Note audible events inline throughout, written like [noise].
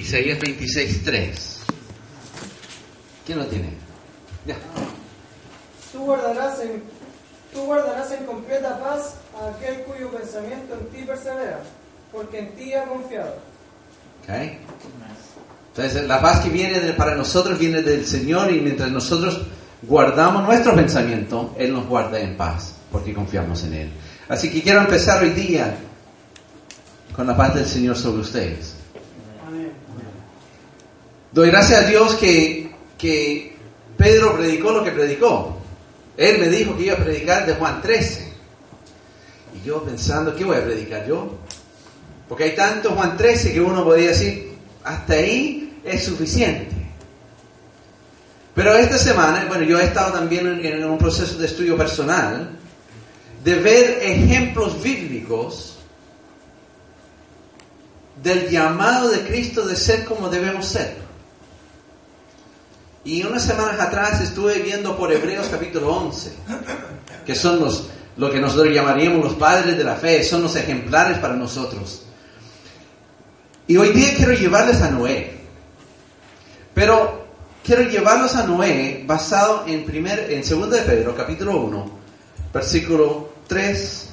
Isaías 26, 3. ¿Quién lo tiene? Ya. Tú guardarás en, tú guardarás en completa paz a aquel cuyo pensamiento en ti persevera, porque en ti ha confiado. Okay. Entonces, la paz que viene de- para nosotros viene del Señor y mientras nosotros guardamos nuestro pensamiento, Él nos guarda en paz, porque confiamos en Él. Así que quiero empezar hoy día con la paz del Señor sobre ustedes. Doy gracias a Dios que, que Pedro predicó lo que predicó. Él me dijo que iba a predicar de Juan 13. Y yo pensando, ¿qué voy a predicar yo? Porque hay tanto Juan 13 que uno podría decir, hasta ahí es suficiente. Pero esta semana, bueno, yo he estado también en un proceso de estudio personal, de ver ejemplos bíblicos del llamado de Cristo de ser como debemos ser. Y unas semanas atrás estuve viendo por Hebreos capítulo 11, que son los, lo que nosotros llamaríamos los padres de la fe, son los ejemplares para nosotros. Y hoy día quiero llevarles a Noé. Pero quiero llevarlos a Noé basado en, primer, en 2 de Pedro capítulo 1, versículo 3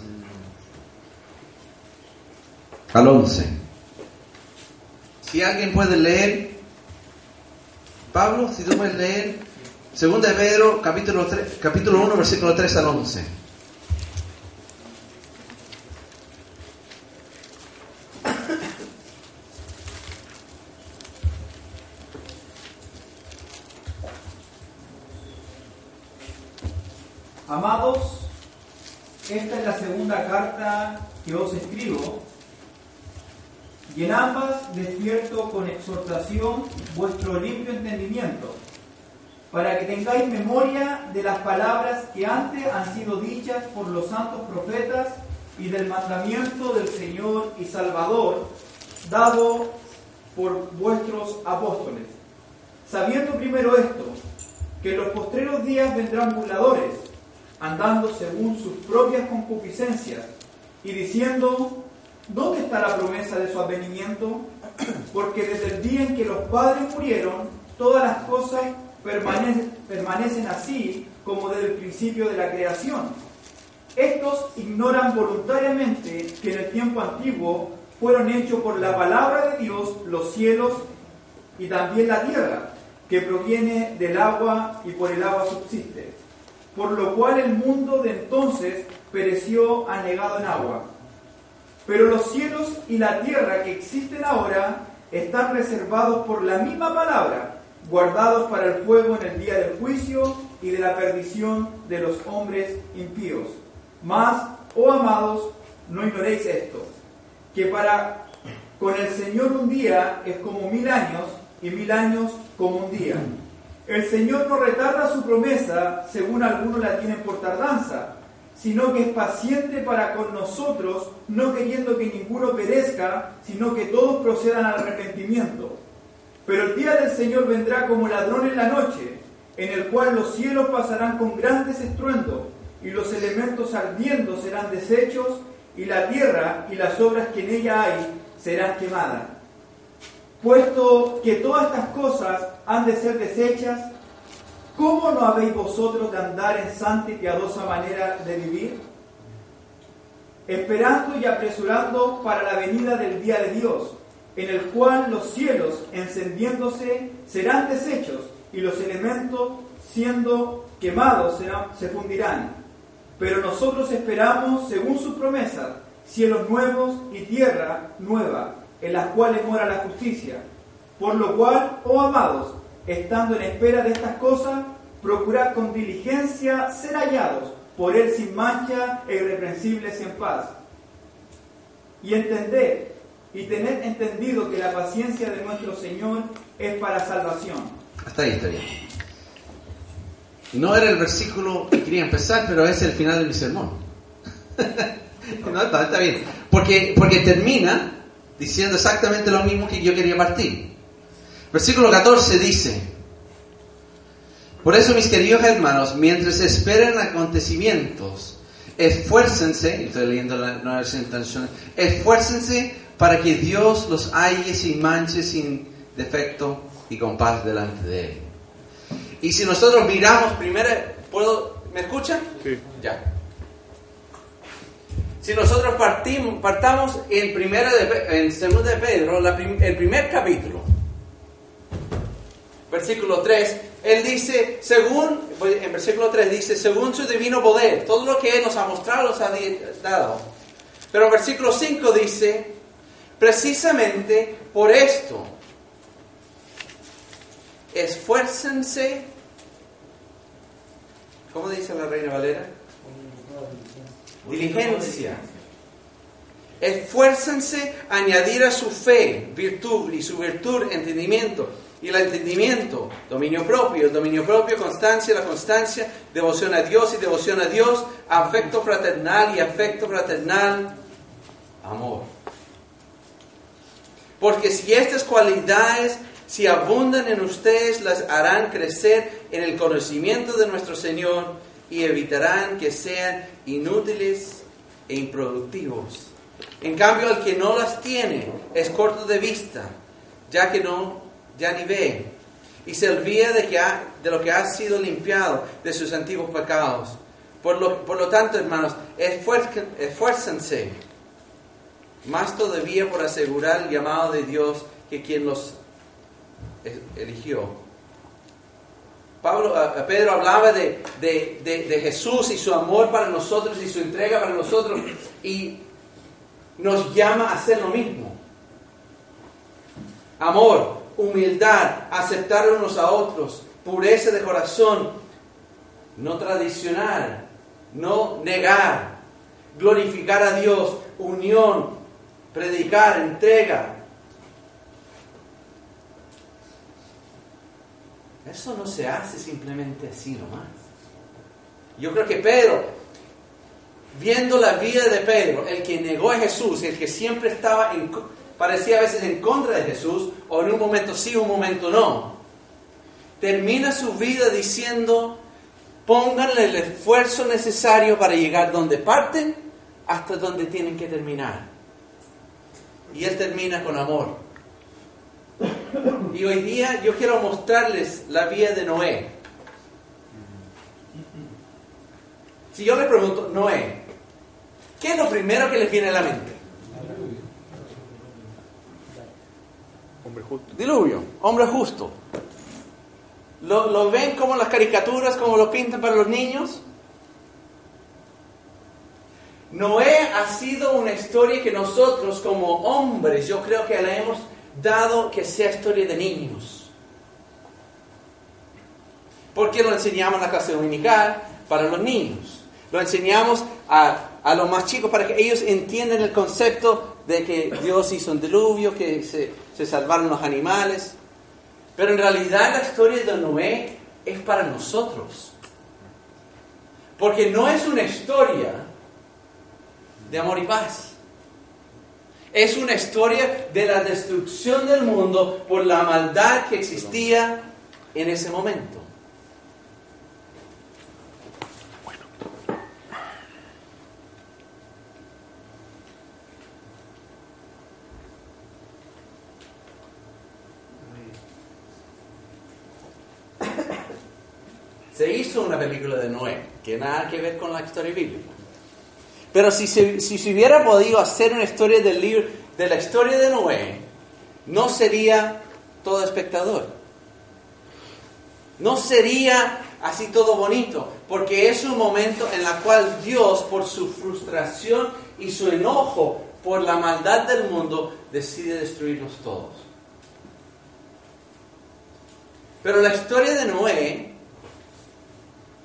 al 11. Si alguien puede leer, Pablo, si tú puedes leer, 2 de Pedro, capítulo, 3, capítulo 1, versículo 3 al 11. Amados, esta es la segunda carta que os escribo, y en ambas despierto con exhortación vuestro limpio entendimiento, memoria de las palabras que antes han sido dichas por los santos profetas y del mandamiento del Señor y Salvador, dado por vuestros apóstoles. Sabiendo primero esto, que en los postreros días vendrán burladores, andando según sus propias concupiscencias, y diciendo, ¿dónde está la promesa de su advenimiento? Porque desde el día en que los padres murieron, todas las cosas permanecen, así como desde el principio de la creación. Estos ignoran voluntariamente que en el tiempo antiguo fueron hechos por la palabra de Dios los cielos y también la tierra, que proviene del agua y por el agua subsiste. Por lo cual el mundo de entonces pereció anegado en agua. Pero los cielos y la tierra que existen ahora están reservados por la misma palabra, guardados para el fuego en el día del juicio y de la perdición de los hombres impíos. Mas, oh amados, no ignoréis esto, que para con el Señor un día es como mil años y mil años como un día. El Señor no retarda su promesa, según algunos la tienen por tardanza, sino que es paciente para con nosotros, no queriendo que ninguno perezca, sino que todos procedan al arrepentimiento. Pero el día del Señor vendrá como ladrón en la noche, en el cual los cielos pasarán con grandes estruendos, y los elementos ardiendo serán deshechos, y la tierra y las obras que en ella hay serán quemadas. Puesto que todas estas cosas han de ser deshechas, ¿cómo no habéis vosotros de andar en santa y piadosa manera de vivir? Esperando y apresurando para la venida del día de Dios, en el cual los cielos encendiéndose serán deshechos y los elementos siendo quemados se fundirán. Pero nosotros esperamos, según su promesa, cielos nuevos y tierra nueva, en las cuales mora la justicia. Por lo cual, oh amados, estando en espera de estas cosas, procurad con diligencia ser hallados por Él sin mancha e irreprensibles en paz. Y entended y tened entendido que la paciencia de nuestro Señor es para salvación. Hasta ahí está bien. No era el versículo que quería empezar, pero es el final de mi sermón. [laughs] no, está, está bien. Porque, porque termina diciendo exactamente lo mismo que yo quería partir. Versículo 14 dice, por eso mis queridos hermanos, mientras esperan acontecimientos, esfuércense, estoy leyendo la nueva versión esfuércense para que Dios los halle sin manches, sin defecto y con paz delante de Él. Y si nosotros miramos primero, ¿puedo, ¿me escuchan? Sí. Ya. Si nosotros partimos, partamos en primera de, en segunda de Pedro, la prim- el primer capítulo, versículo 3, él dice, según, en versículo 3 dice, según su divino poder, todo lo que Él nos ha mostrado, nos ha dado. Pero en versículo 5 dice, precisamente por esto, esfuércense, ¿cómo dice la Reina Valera? Diligencia. Esfuércense a añadir a su fe virtud y su virtud entendimiento. Y el entendimiento, dominio propio, el dominio propio, constancia, la constancia, devoción a Dios y devoción a Dios, afecto fraternal y afecto fraternal, amor. Porque si estas cualidades, si abundan en ustedes, las harán crecer en el conocimiento de nuestro Señor y evitarán que sean inútiles e improductivos. En cambio, el que no las tiene es corto de vista, ya que no, ya ni ve, y se olvida de, que ha- de lo que ha sido limpiado de sus antiguos pecados. Por lo, por lo tanto, hermanos, esfuércense más todavía por asegurar el llamado de Dios que quien los eligió. Pablo, Pedro hablaba de, de- de- de Jesús y su amor para nosotros y su entrega para nosotros y nos llama a hacer lo mismo. Amor, humildad, aceptar unos a otros, pureza de corazón, no tradicional, no negar, glorificar a Dios, unión, predicar, entrega. Eso no se hace simplemente así nomás. Yo creo que Pedro, viendo la vida de Pedro, el que negó a Jesús, el que siempre estaba, en, parecía a veces en contra de Jesús, o en un momento sí, un momento no, termina su vida diciendo, pónganle el esfuerzo necesario para llegar donde parten hasta donde tienen que terminar. Y él termina con amor. Y hoy día yo quiero mostrarles la vida de Noé. Si yo le pregunto, Noé, ¿qué es lo primero que les viene a la mente? Hombre justo. Diluvio, hombre justo. ¿Lo, lo ven como las caricaturas, como lo pintan para los niños? Noé ha sido una historia que nosotros como hombres, yo creo que le hemos dado que sea historia de niños. Porque lo enseñamos en la clase dominical para los niños. Lo enseñamos a, a los más chicos para que ellos entiendan el concepto de que Dios hizo un diluvio, que se salvaron los animales. Pero en realidad la historia de Noé es para nosotros. Porque no es una historia de amor y paz. Es una historia de la destrucción del mundo por la maldad que existía en ese momento. Se hizo una película de Noé, que nada que ver con la historia bíblica. Pero si se, si hubiera podido hacer una historia del libro, de la historia de Noé, no sería todo espectador. No sería así todo bonito, porque es un momento en el cual Dios, por su frustración y su enojo por la maldad del mundo, decide destruirnos todos. Pero la historia de Noé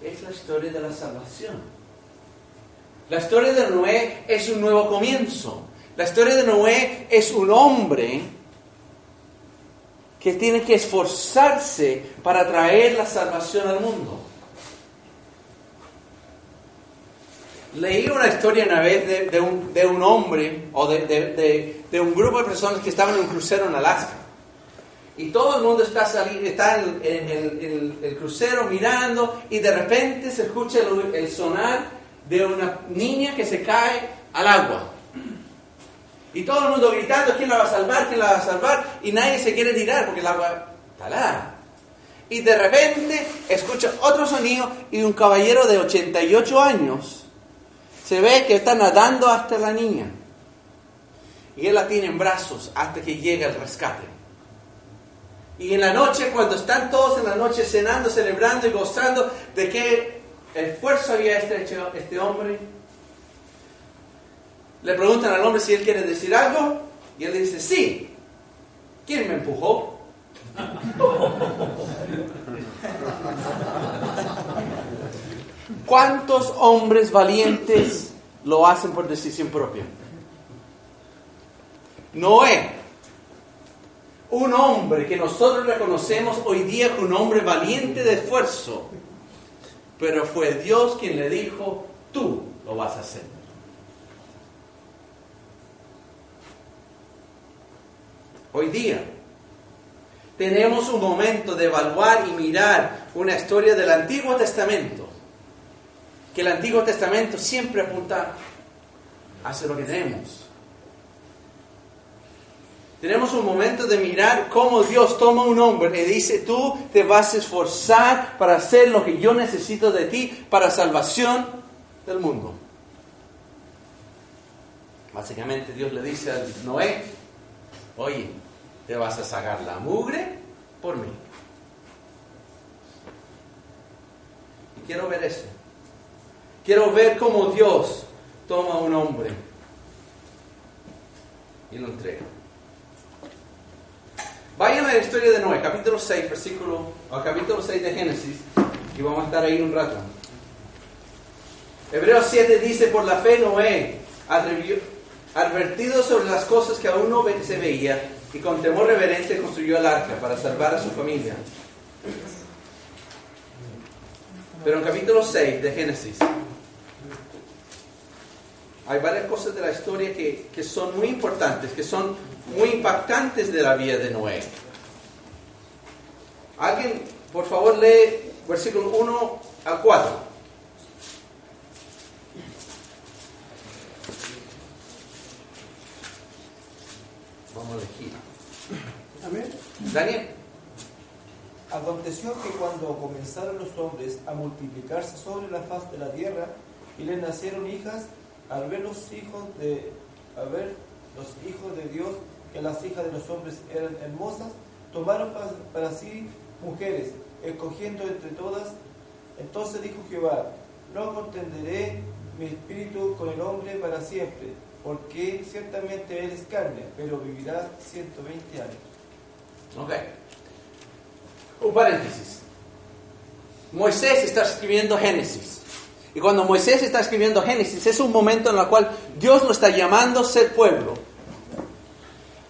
es la historia de la salvación. La historia de Noé es un nuevo comienzo. La historia de Noé es un hombre que tiene que esforzarse para traer la salvación al mundo. Leí una historia una vez de, de un, de un hombre o de, de- un grupo de personas que estaban en un crucero en Alaska. Y todo el mundo está, sali- está en, en- el crucero mirando y de repente se escucha el sonar de una niña que se cae al agua. Y todo el mundo gritando, ¿quién la va a salvar? ¿Quién la va a salvar? Y nadie se quiere tirar porque el agua está helada. Y de repente escucha otro sonido y un caballero de 88 años se ve que está nadando hasta la niña. Y él la tiene en brazos hasta que llega el rescate. Y en la noche, cuando están todos en la noche cenando, celebrando y gozando de qué esfuerzo había hecho este hombre, le preguntan al hombre si él quiere decir algo y él dice, sí. ¿Quién me empujó? [laughs] ¿Cuántos hombres valientes lo hacen por decisión propia? Noé, un hombre que nosotros reconocemos hoy día como un hombre valiente de esfuerzo, pero fue Dios quien le dijo, tú lo vas a hacer. Hoy día tenemos un momento de evaluar y mirar una historia del Antiguo Testamento, que el Antiguo Testamento siempre apunta hacia lo que tenemos. Tenemos un momento de mirar cómo Dios toma un hombre y dice, tú te vas a esforzar para hacer lo que yo necesito de ti para salvación del mundo. Básicamente Dios le dice a Noé, oye, te vas a sacar la mugre por mí. Y quiero ver eso. Quiero ver cómo Dios toma a un hombre y lo entrega. Vayan a la historia de Noé, capítulo 6, versículo, o capítulo 6 de Génesis, y vamos a estar ahí un rato. Hebreos 7 dice, por la fe Noé, advertido sobre las cosas que aún no se veía, y con temor reverente construyó el arca para salvar a su familia. Pero en capítulo 6 de Génesis hay varias cosas de la historia que, que son muy importantes, que son muy impactantes de la vida de Noé. Alguien, por favor, lee versículo 1 al 4. Vamos a elegir. Amén. Daniel. Aconteció que cuando comenzaron los hombres a multiplicarse sobre la faz de la tierra y les nacieron hijas, al ver los hijos de, al ver los hijos de Dios que las hijas de los hombres eran hermosas, tomaron para, sí mujeres, escogiendo entre todas. Entonces dijo Jehová, no contenderé mi espíritu con el hombre para siempre, porque ciertamente él es carne, pero vivirá 120 años. Ok. Un paréntesis. Moisés está escribiendo Génesis. Y cuando Moisés está escribiendo Génesis, es un momento en el cual Dios lo está llamando a ser pueblo.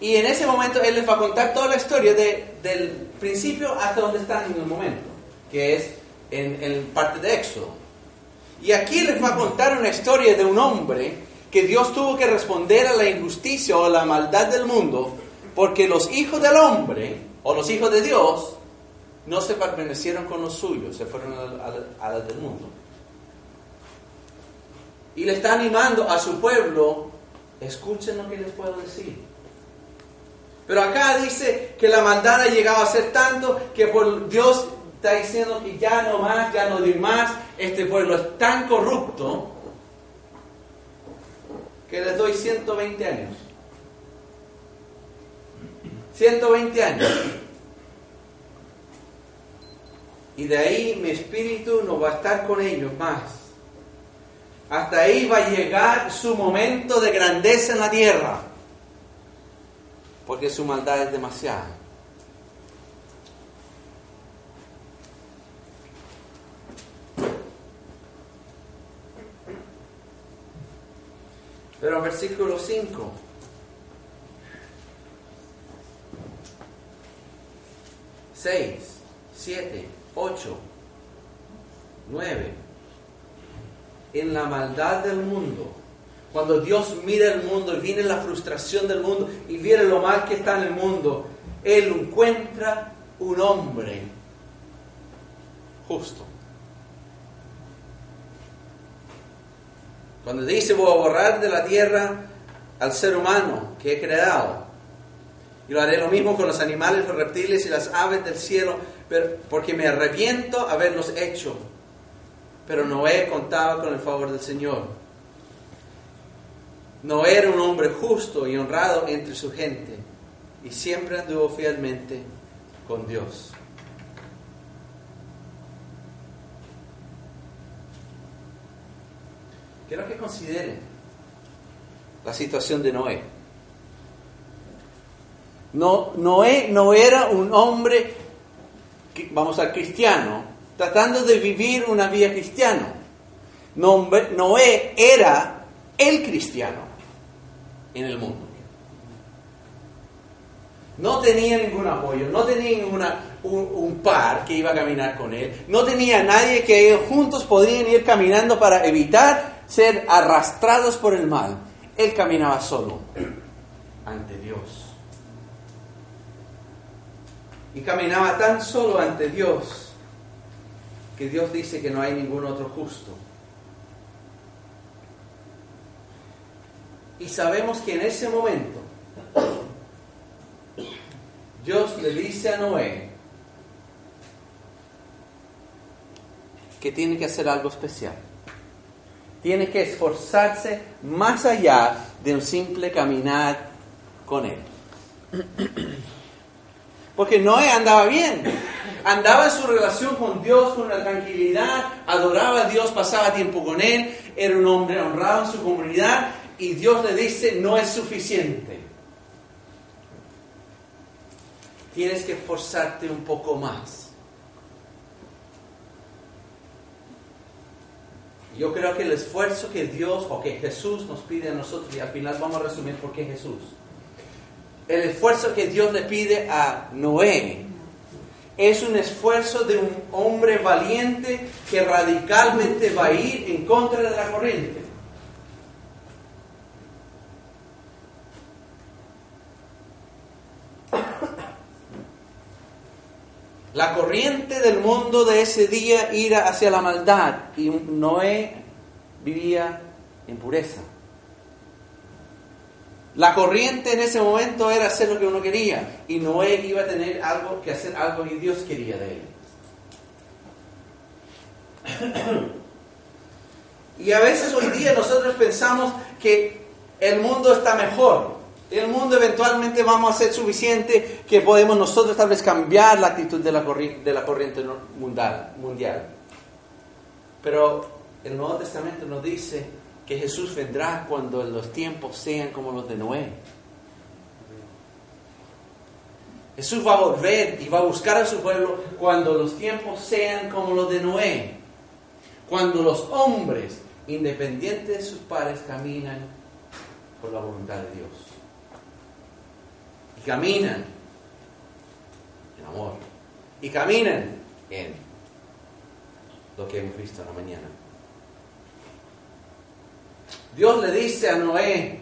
Y en ese momento Él les va a contar toda la historia de, del principio hasta donde están en el momento, que es en, en parte de Éxodo. Y aquí les va a contar una historia de un hombre que Dios tuvo que responder a la injusticia o a la maldad del mundo, porque los hijos del hombre, o los hijos de Dios, no se permanecieron con los suyos, se fueron a, la del mundo. Y le está animando a su pueblo, escuchen lo que les puedo decir. Pero acá dice que la maldad ha llegado a ser tanto que por Dios está diciendo que ya no más, ya no di más, este pueblo es tan corrupto que les doy 120 años. 120 años. Y de ahí mi espíritu no va a estar con ellos más. Hasta ahí va a llegar su momento de grandeza en la tierra. Porque su maldad es demasiada. Pero versículo 5. Seis, siete, ocho, nueve. En la maldad del mundo, cuando Dios mira el mundo y viene la frustración del mundo y viene lo mal que está en el mundo, Él encuentra un hombre justo. Cuando dice voy a borrar de la tierra al ser humano que he creado. Y lo haré lo mismo con los animales, los reptiles y las aves del cielo, pero, porque me arrepiento haberlos hecho. Pero Noé contaba con el favor del Señor. Noé era un hombre justo y honrado entre su gente y siempre anduvo fielmente con Dios. Quiero que consideren la situación de Noé. No, Noé no era un hombre, vamos a cristiano, tratando de vivir una vida cristiana. No- Noé era el cristiano en el mundo. No tenía ningún apoyo, no tenía ninguna, un, par que iba a caminar con él, no tenía nadie que juntos podían ir caminando para evitar ser arrastrados por el mal. Él caminaba solo ante Dios. Y caminaba tan solo ante Dios que Dios dice que no hay ningún otro justo. Y sabemos que en ese momento Dios le dice a Noé que tiene que hacer algo especial. Tiene que esforzarse más allá de un simple caminar con él. Porque Noé andaba bien. Andaba en su relación con Dios con una tranquilidad, adoraba a Dios, pasaba tiempo con él, era un hombre honrado en su comunidad y Dios le dice, no es suficiente. Tienes que esforzarte un poco más. Yo creo que el esfuerzo que Dios o que Jesús nos pide a nosotros, y al final vamos a resumir por qué Jesús. El esfuerzo que Dios le pide a Noé es un esfuerzo de un hombre valiente que radicalmente va a ir en contra de la corriente. La corriente del mundo de ese día ira hacia la maldad y Noé vivía en pureza. La corriente en ese momento era hacer lo que uno quería y Noé iba a tener algo que hacer algo que Dios quería de él. Y a veces hoy día nosotros pensamos que el mundo está mejor. El mundo eventualmente vamos a ser suficiente que podemos nosotros tal vez cambiar la actitud de la, corri- de la corriente mundial. Pero el Nuevo Testamento nos dice que Jesús vendrá cuando los tiempos sean como los de Noé. Jesús va a volver y va a buscar a su pueblo cuando los tiempos sean como los de Noé. Cuando los hombres, independientes de sus padres, caminan por la voluntad de Dios. Y caminan en amor. Y caminan en lo que hemos visto en la mañana. Dios le dice a Noé,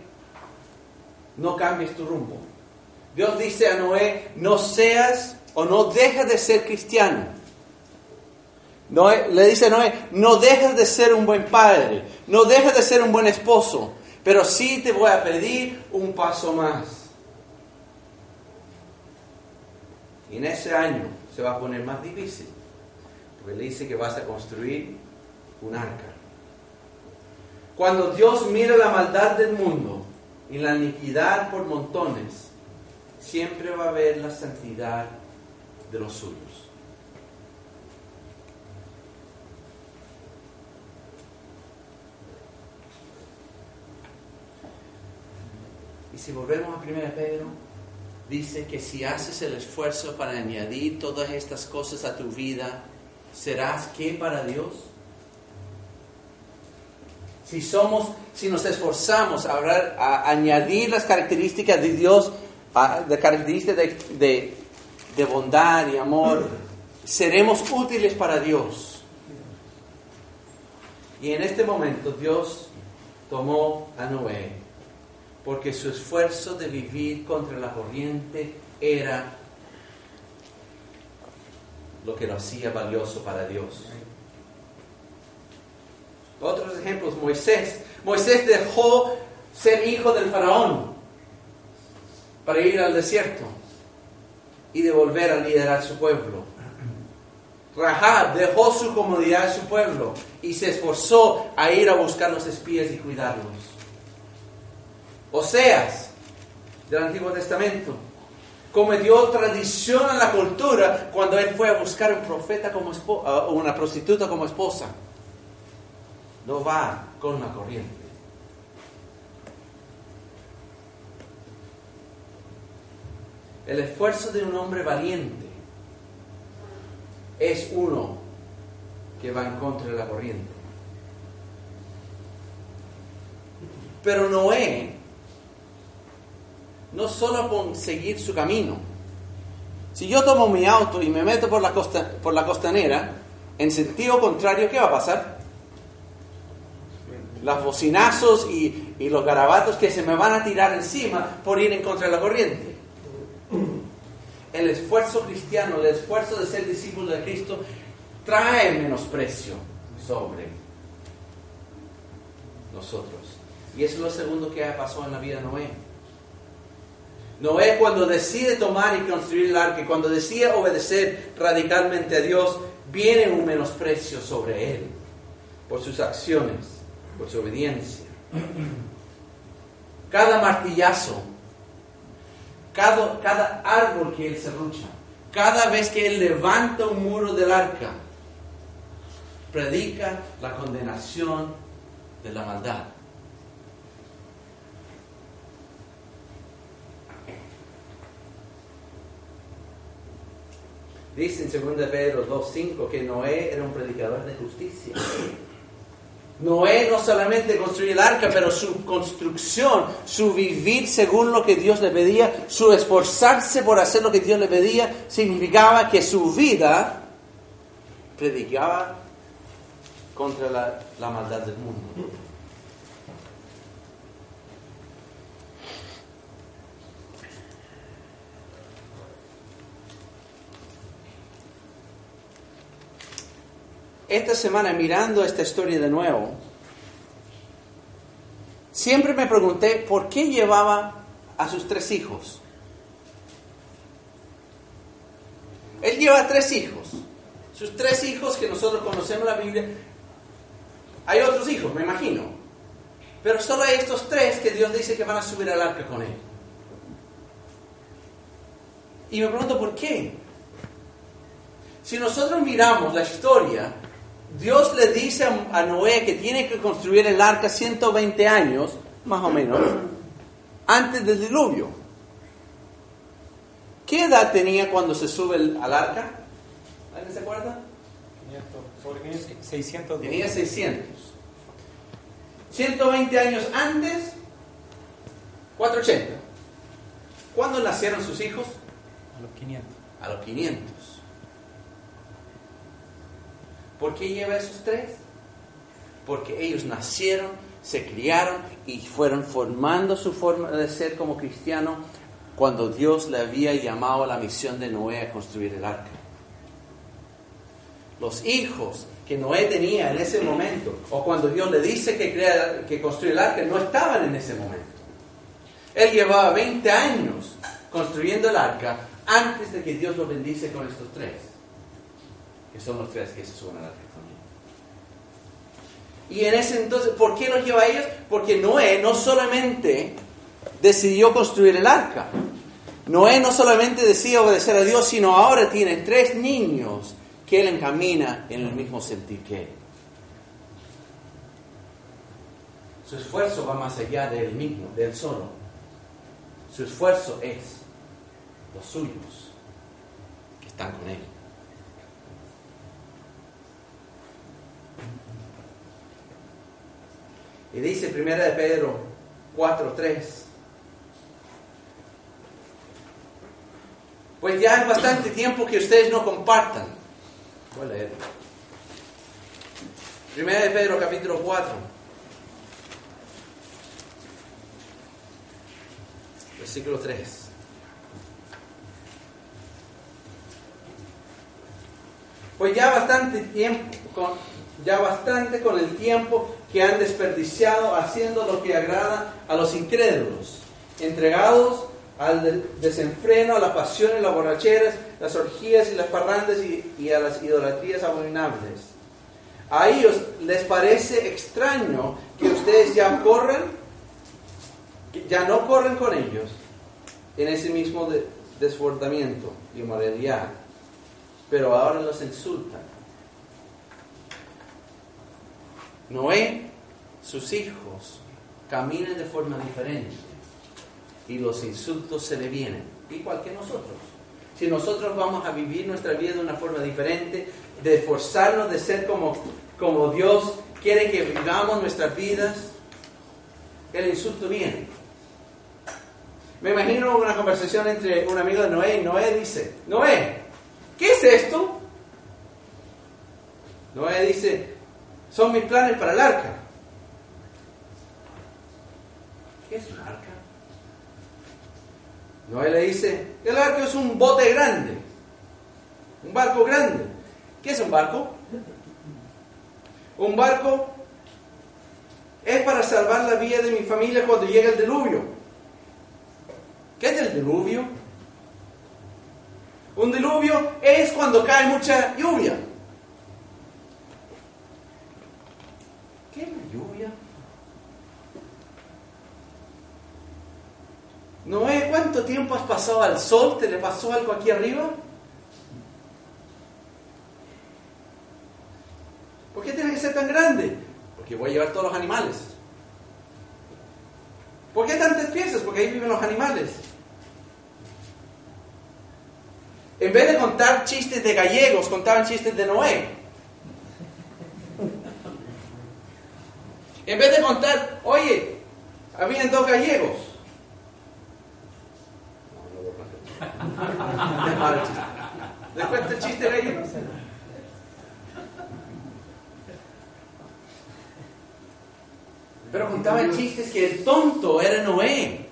no cambies tu rumbo. Dios dice a Noé, no seas o no dejes de ser cristiano. Noé, le dice a Noé, no dejes de ser un buen padre, no dejes de ser un buen esposo, pero sí te voy a pedir un paso más. Y en ese año se va a poner más difícil, porque le dice que vas a construir un arca. Cuando Dios mira la maldad del mundo y la iniquidad por montones, siempre va a ver la santidad de los suyos. Y si volvemos a 1 Pedro, dice que si haces el esfuerzo para añadir todas estas cosas a tu vida, serás qué para Dios? Si somos, si nos esforzamos a, añadir las características de Dios, a- de características de- de bondad y amor, seremos útiles para Dios. Y en este momento Dios tomó a Noé, porque su esfuerzo de vivir contra la corriente era lo que lo hacía valioso para Dios. Otros ejemplos, Moisés. Moisés dejó ser hijo del faraón para ir al desierto y de volver a liderar su pueblo. Rahab dejó su comodidad de su pueblo y se esforzó a ir a buscar los espías y cuidarlos. Oseas, del Antiguo Testamento, cometió tradición a la cultura cuando él fue a buscar un profeta como una prostituta como esposa. No va con la corriente. El esfuerzo de un hombre valiente es uno que va en contra de la corriente. Pero Noé no solo con seguir su camino. Si yo tomo mi auto y me meto por la, costa, por la costanera, en sentido contrario, ¿qué va a pasar? Los bocinazos y, los garabatos que se me van a tirar encima por ir en contra de la corriente. El esfuerzo cristiano, el esfuerzo de ser discípulo de Cristo, trae menosprecio sobre nosotros. Y eso es lo segundo que pasó en la vida de Noé. Noé cuando decide tomar y construir el arca, cuando decide obedecer radicalmente a Dios, viene un menosprecio sobre él por sus acciones, por su obediencia. Cada martillazo, cada, cada árbol que él serrucha, cada vez que él levanta un muro del arca, predica la condenación de la maldad. Dice en 2 Pedro 2.5 que Noé era un predicador de justicia. Noé no solamente construyó el arca, pero su construcción, su vivir según lo que Dios le pedía, su esforzarse por hacer lo que Dios le pedía, significaba que su vida predicaba contra la maldad del mundo. Esta semana mirando esta historia de nuevo, siempre me pregunté por qué llevaba a sus tres hijos. Él lleva tres hijos. Sus tres hijos que nosotros conocemos la Biblia. Hay otros hijos, me imagino. Pero solo hay estos tres que Dios dice que van a subir al arca con él. Y me pregunto por qué. Si nosotros miramos la historia, Dios le dice a Noé que tiene que construir el arca 120 años, más o menos, antes del diluvio. ¿Qué edad tenía cuando se sube el- al arca? ¿Alguien se acuerda? 500, sobre 500, 600. Tenía 600. 120 años antes, 480. ¿Cuándo nacieron sus hijos? A los 500. A los 500. ¿Por qué lleva esos tres? Porque ellos nacieron, se criaron y fueron formando su forma de ser como cristiano cuando Dios le había llamado a la misión de Noé a construir el arca. Los hijos que Noé tenía en ese momento, o cuando Dios le dice que, crea, que construye el arca, no estaban en ese momento. Él llevaba 20 años construyendo el arca antes de que Dios lo bendice con estos tres que son los tres que se suben al arca también. Y en ese entonces, ¿por qué los lleva a ellos? Porque Noé no solamente decidió construir el arca, Noé no solamente decía obedecer a Dios, sino ahora tiene tres niños que él encamina en el mismo sentir que él. Su esfuerzo va más allá de él mismo, de él solo. Su esfuerzo es los suyos que están con él. Y dice 1 de Pedro 4:3. Pues ya es bastante tiempo que ustedes no compartan. Voy a leer. 1 de Pedro capítulo 4. Versículo 3. Pues ya bastante tiempo, ya bastante con el tiempo que han desperdiciado haciendo lo que agrada a los incrédulos, entregados al de- desenfreno, a las pasiones, las borracheras, las orgías y las parrandas y, y a las idolatrías abominables. A ellos les parece extraño que ustedes ya corran, que ya no corren con ellos en ese mismo de- desbordamiento y moralidad, pero ahora los insultan. Noé, sus hijos, caminan de forma diferente y los insultos se le vienen, igual que nosotros. Si nosotros vamos a vivir nuestra vida de una forma diferente, de esforzarnos de ser como, como Dios quiere que vivamos nuestras vidas, el insulto viene. Me imagino una conversación entre un amigo de Noé y Noé dice, Noé, ¿qué es esto? Noé dice, son mis planes para el arca. ¿Qué es un arca? Noé le dice, el arca es un bote grande, un barco grande. ¿Qué es un barco? Un barco es para salvar la vida de mi familia cuando llega el diluvio. ¿Qué es el diluvio? Un diluvio es cuando cae mucha lluvia. ¿Qué es la lluvia? Noé, ¿cuánto tiempo has pasado al sol? ¿Te le pasó algo aquí arriba? ¿Por qué tiene que ser tan grande? Porque voy a llevar todos los animales. ¿Por qué tantas piezas? Porque ahí viven los animales. En vez de contar chistes de gallegos, contaban chistes de Noé. En vez de contar, oye, habían dos gallegos. No, no voy a contar. Es malo el chiste. ¿Les cuento el chiste? Pero contaban chistes que el tonto era Noé.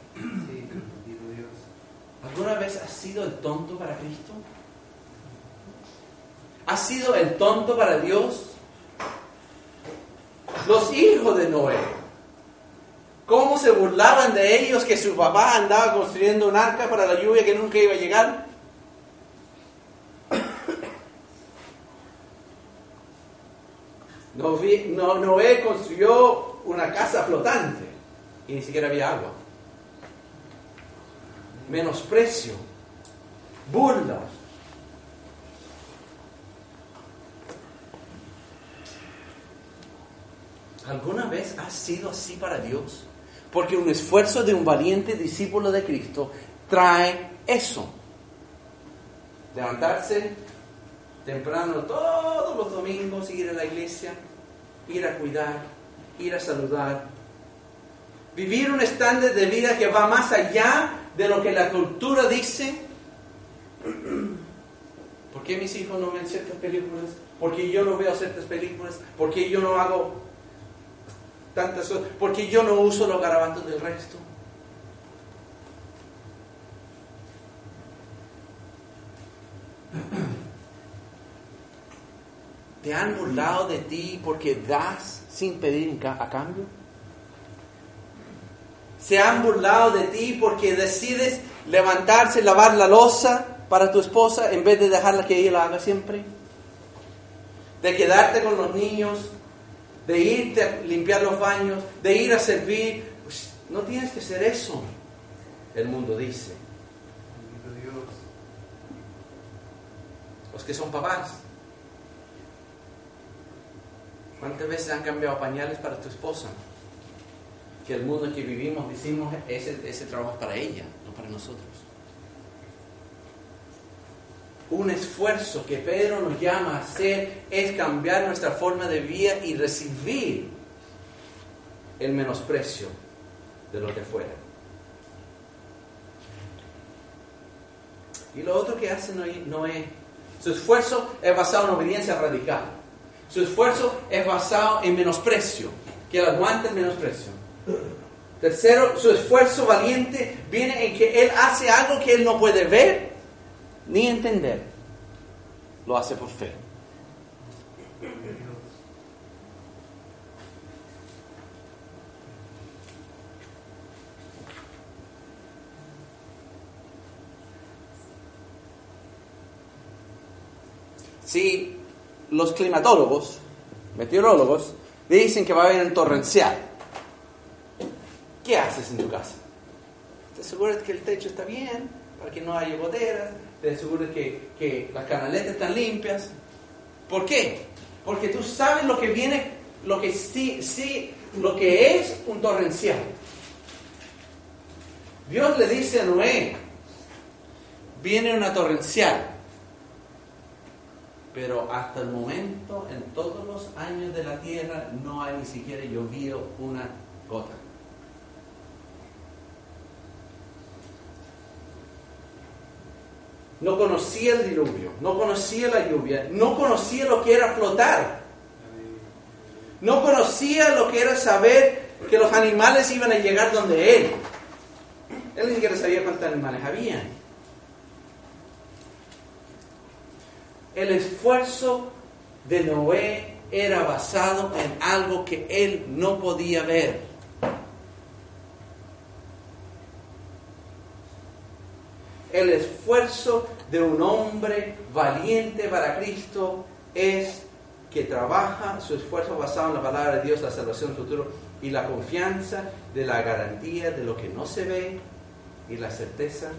¿Alguna vez has sido el tonto para Cristo? ¿Has sido el tonto para Dios? Los hijos de Noé. ¿Cómo se burlaban de ellos que su papá andaba construyendo un arca para la lluvia que nunca iba a llegar? Noé construyó una casa flotante y ni siquiera había agua. Menosprecio, burla. ¿Alguna vez has sido así para Dios? Porque un esfuerzo de un valiente discípulo de Cristo trae eso. Levantarse temprano todos los domingos, ir a la iglesia, ir a cuidar, ir a saludar. Vivir un estándar de vida que va más allá de lo que la cultura dice. ¿Por qué mis hijos no ven ciertas películas? ¿Por qué yo no veo ciertas películas? ¿Por qué yo no hago tantas cosas? ¿Por qué yo no uso los garabatos del resto? [clears throat] ¿Te han burlado de ti porque das sin pedir a cambio? ¿Se han burlado de ti porque decides levantarse y lavar la losa para tu esposa en vez de dejarla que ella la haga siempre? ¿De quedarte con los niños? ¿De irte a limpiar los baños? ¿De ir a servir? Pues, no tienes que hacer eso, el mundo dice. Los que son papás. ¿Cuántas veces han cambiado pañales para tu esposa? Que el mundo en que vivimos decimos ese, ese trabajo es para ella, no para nosotros. Un esfuerzo que Pedro nos llama a hacer es cambiar nuestra forma de vida y recibir el menosprecio de lo que fuera. Y lo otro que hace Noé, su esfuerzo es basado en obediencia radical. Su esfuerzo es basado en menosprecio, que él aguante el menosprecio. Tercero, su esfuerzo valiente viene en que él hace algo que él no puede ver ni entender, lo hace por fe. Si los climatólogos, meteorólogos, dicen que va a haber un torrencial, ¿qué haces en tu casa? ¿Te aseguras que el techo está bien? Para que no haya goteras, te aseguras que, que las canaletas están limpias. ¿Por qué? Porque tú sabes lo que viene, lo que sí, sí, lo que es un torrencial. Dios le dice a Noé, viene una torrencial, pero hasta el momento, en todos los años de la tierra, no hay ni siquiera llovido una gota. No conocía el diluvio, no conocía la lluvia, no conocía lo que era flotar. No conocía lo que era saber que los animales iban a llegar donde él. Él ni siquiera sabía cuántos animales había. El esfuerzo de Noé era basado en algo que él no podía ver. El esfuerzo de un hombre valiente para Cristo es que trabaja su esfuerzo basado en la palabra de Dios, la salvación futuro y la confianza de la garantía de lo que no se ve y la certeza,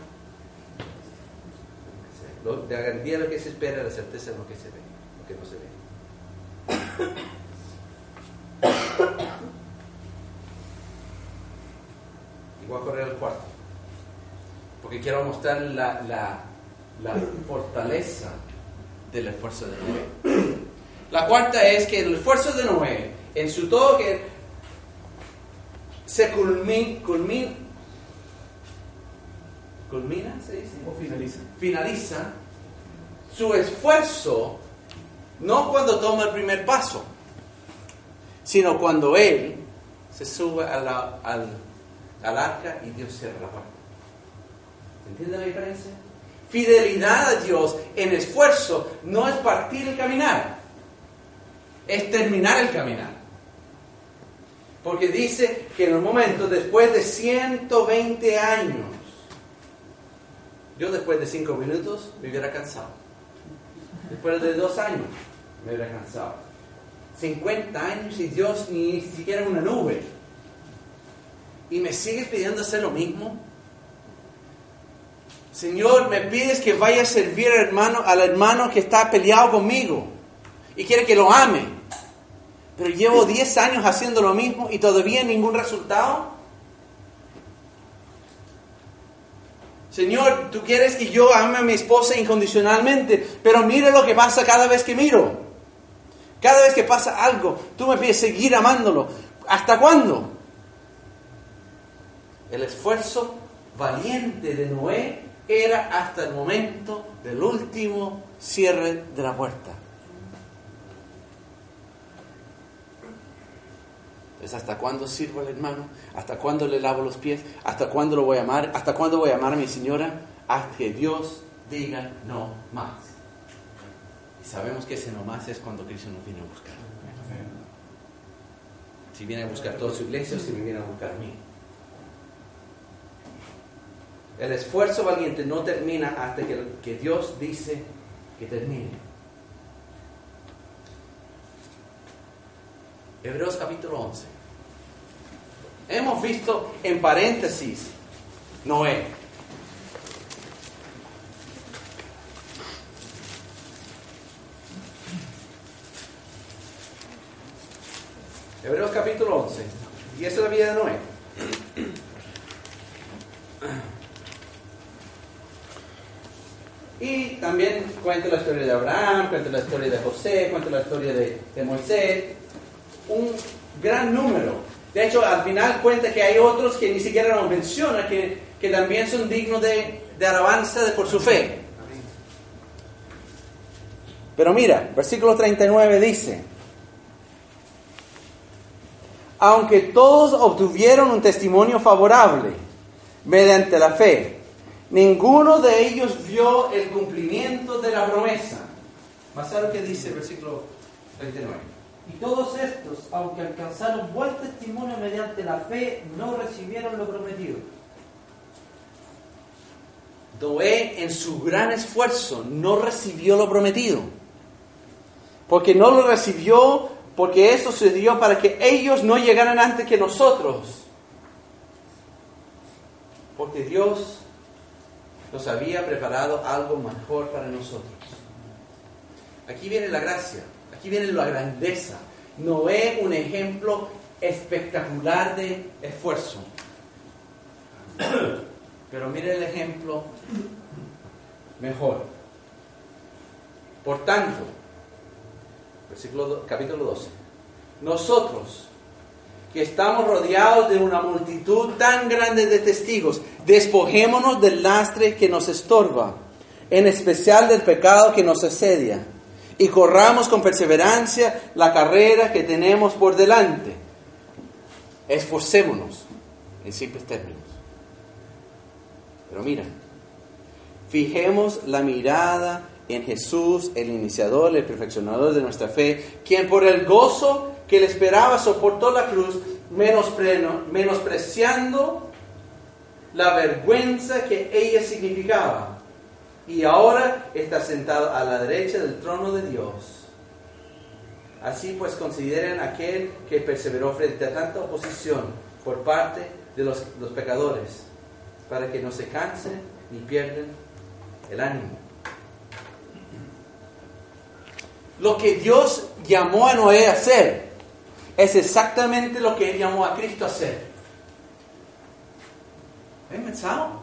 de la garantía de lo que se espera, la certeza de lo que se ve, lo que no se ve. [coughs] Y a correr al cuarto, porque quiero mostrar la, la, la fortaleza del esfuerzo de Noé. La cuarta es que el esfuerzo de Noé, en su todo que se culmina, culmina, culmina, se dice, O finaliza. finaliza su esfuerzo no cuando toma el primer paso, sino cuando él se sube a la- al, al arca y Dios cierra la puerta. ¿Entiende la diferencia? Fidelidad a Dios en esfuerzo no es partir el caminar, es terminar el caminar. Porque dice que en un momento, después de 120 años, yo después de 5 minutos me hubiera cansado. Después de 2 años me hubiera cansado. 50 años y Dios ni siquiera una nube. ¿Y me sigues pidiendo hacer lo mismo? Señor, me pides que vaya a servir al hermano, al hermano que está peleado conmigo y quiere que lo ame. Pero llevo 10 años haciendo lo mismo y todavía ningún resultado. Señor, tú quieres que yo ame a mi esposa incondicionalmente, pero mira lo que pasa cada vez que miro. Cada vez que pasa algo, tú me pides seguir amándolo. ¿Hasta cuándo? El esfuerzo valiente de Noé era hasta el momento del último cierre de la puerta. Es hasta cuándo sirvo al hermano, hasta cuándo le lavo los pies, hasta cuándo lo voy a amar, hasta cuándo voy a amar a mi señora, hasta que Dios diga no más. Y sabemos que ese no más es cuando Cristo nos viene a buscar. Si viene a buscar toda su iglesia o si me viene a buscar a mí. El esfuerzo valiente no termina hasta que, Dios dice que termine. Hebreos capítulo 11. Hemos visto en paréntesis Noé. Hebreos capítulo 11. Y esa es la vida de Noé. Y también cuenta la historia de Abraham, cuenta la historia de José, cuenta la historia de, Moisés. Un gran número. De hecho, al final cuenta que hay otros que ni siquiera nos menciona, que, que también son dignos de, de alabanza por su fe. Pero mira, versículo 39 dice, aunque todos obtuvieron un testimonio favorable mediante la fe, ninguno de ellos vio el cumplimiento de la promesa. Más a lo que dice el versículo 39. Y todos estos, aunque alcanzaron buen testimonio mediante la fe, no recibieron lo prometido. Noé en su gran esfuerzo no recibió lo prometido. Porque no lo recibió, porque eso sucedió para que ellos no llegaran antes que nosotros. Porque Dios nos había preparado algo mejor para nosotros. Aquí viene la gracia, aquí viene la grandeza. Noé, un ejemplo espectacular de esfuerzo. Pero mire el ejemplo mejor. Por tanto, versículo capítulo 12. Nosotros, que estamos rodeados de una multitud tan grande de testigos, despojémonos del lastre que nos estorba, en especial del pecado que nos asedia, y corramos con perseverancia la carrera que tenemos por delante. Esforcémonos, en simples términos. Pero mira, fijemos la mirada en Jesús, el iniciador, el perfeccionador de nuestra fe, quien por el gozo que le esperaba soportó la cruz, menospre- menospreciando la vergüenza que ella significaba. Y ahora está sentado a la derecha del trono de Dios. Así pues consideren aquel que perseveró frente a tanta oposición por parte de los, los pecadores, para que no se cansen ni pierdan el ánimo. Lo que Dios llamó a Noé a hacer es exactamente lo que Él llamó a Cristo a hacer. ¿Han pensado?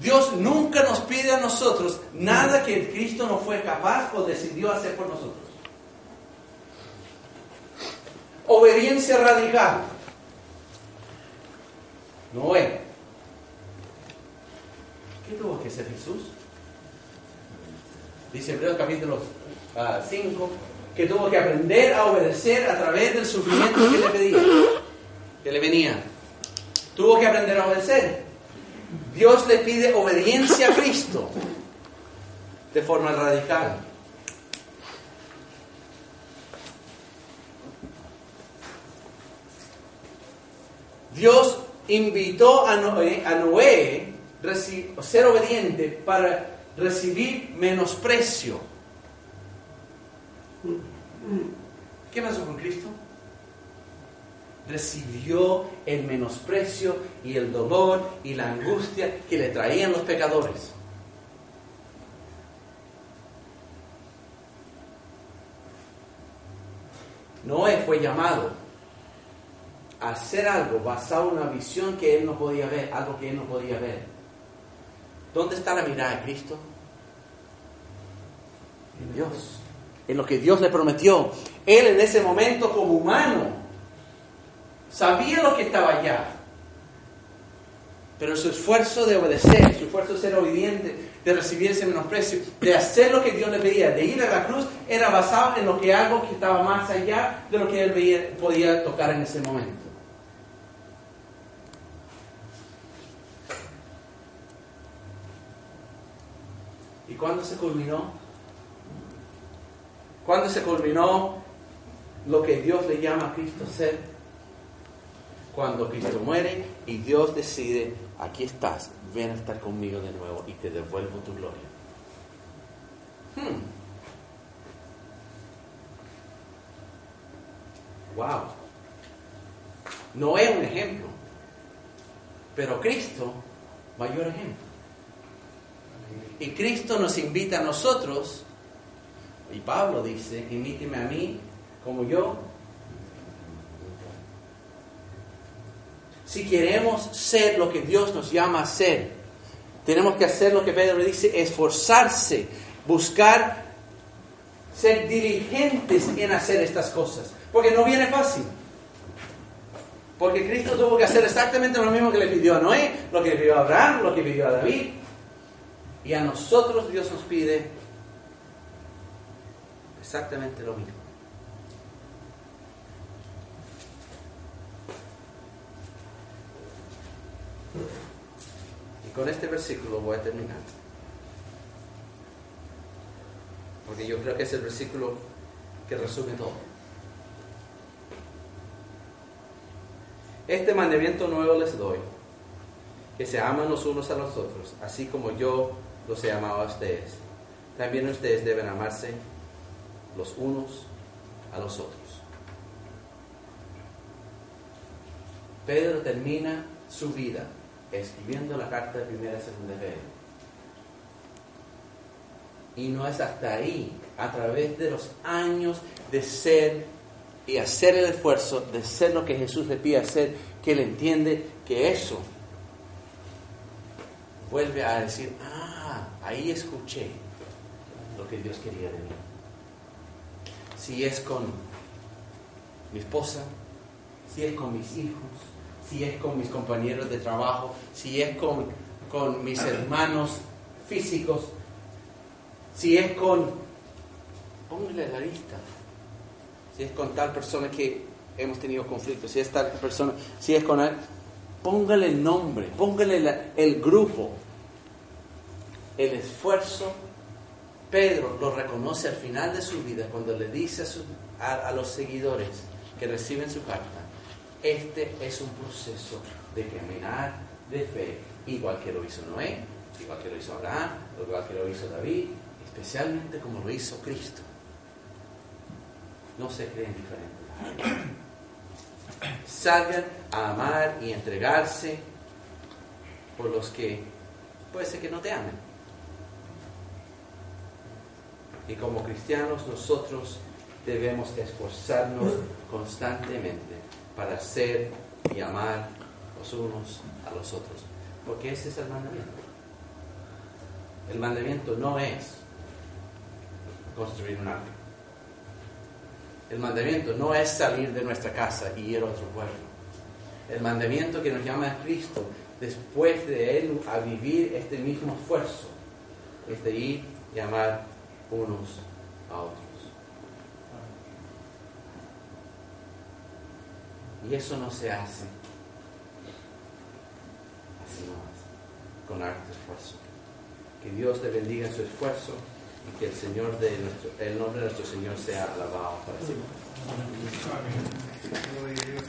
Dios nunca nos pide a nosotros nada que Cristo no fue capaz o decidió hacer por nosotros. Obediencia radical. Noé. ¿Qué tuvo que hacer Jesús? Dice Hebreos capítulo 5 que tuvo que aprender a obedecer a través del sufrimiento que le pedía, que le venía. Tuvo que aprender a obedecer. Dios le pide obediencia a Cristo de forma radical. Dios invitó a Noé a Noé a ser obediente para recibir menosprecio. ¿Qué pasó con Cristo? Recibió el menosprecio y el dolor y la angustia que le traían los pecadores. Noé fue llamado a hacer algo basado en una visión que él no podía ver, algo que él no podía ver. ¿Dónde está la mirada de Cristo? En Dios, en lo que Dios le prometió. Él en ese momento como humano sabía lo que estaba allá. Pero su esfuerzo de obedecer, su esfuerzo de ser obediente, de recibir ese menosprecio, de hacer lo que Dios le pedía, de ir a la cruz, era basado en lo que algo que estaba más allá de lo que él podía tocar en ese momento. ¿Y cuándo se culminó? ¿Cuándo se culminó lo que Dios le llama a Cristo ser? Cuando Cristo muere y Dios decide, aquí estás, ven a estar conmigo de nuevo y te devuelvo tu gloria. Hmm. Wow. No es un ejemplo, pero Cristo, mayor ejemplo. Y Cristo nos invita a nosotros, y Pablo dice, imíteme a mí como yo. Si queremos ser lo que Dios nos llama a ser, tenemos que hacer lo que Pedro dice, esforzarse, buscar ser diligentes en hacer estas cosas, porque no viene fácil. Porque Cristo tuvo que hacer exactamente lo mismo que le pidió a Noé, lo que le pidió a Abraham, lo que le pidió a David. Y a nosotros Dios nos pide exactamente lo mismo. Y con este versículo voy a terminar. Porque yo creo que es el versículo que resume todo. Este mandamiento nuevo les doy, que se aman los unos a los otros, así como yo los he amado a ustedes. También ustedes deben amarse los unos a los otros. Pedro termina su vida escribiendo la carta de primera y segunda de Pedro. Y no es hasta ahí, a través de los años de ser y hacer el esfuerzo de ser lo que Jesús le pide hacer, que él entiende que eso vuelve a decir, ah, ahí escuché lo que Dios quería de mí. Si es con mi esposa, si es con mis hijos, si es con mis compañeros de trabajo, si es con, con mis hermanos físicos, si es con... Póngale la lista. Si es con tal persona que hemos tenido conflictos, si es tal persona, si es con él, póngale el nombre, póngale la- el grupo, el esfuerzo. Pedro lo reconoce al final de su vida cuando le dice a, a los seguidores que reciben su carta, este es un proceso de caminar de fe, igual que lo hizo Noé, igual que lo hizo Abraham, igual que lo hizo David, especialmente como lo hizo Cristo. No se creen diferentes. [clears throat] Salgan a amar y entregarse por los que puede ser que no te amen. Y como cristianos nosotros debemos esforzarnos constantemente para ser y amar los unos a los otros. Porque ese es el mandamiento. El mandamiento no es construir un arca. El mandamiento no es salir de nuestra casa y ir a otro pueblo. El mandamiento que nos llama a Cristo después de Él a vivir este mismo esfuerzo es de ir y amar unos a otros. Y eso no se hace así nomás, con harto esfuerzo. Que Dios te bendiga en su esfuerzo y que el Señor de nuestro, el nombre de nuestro Señor sea alabado para siempre. Gloria a Dios.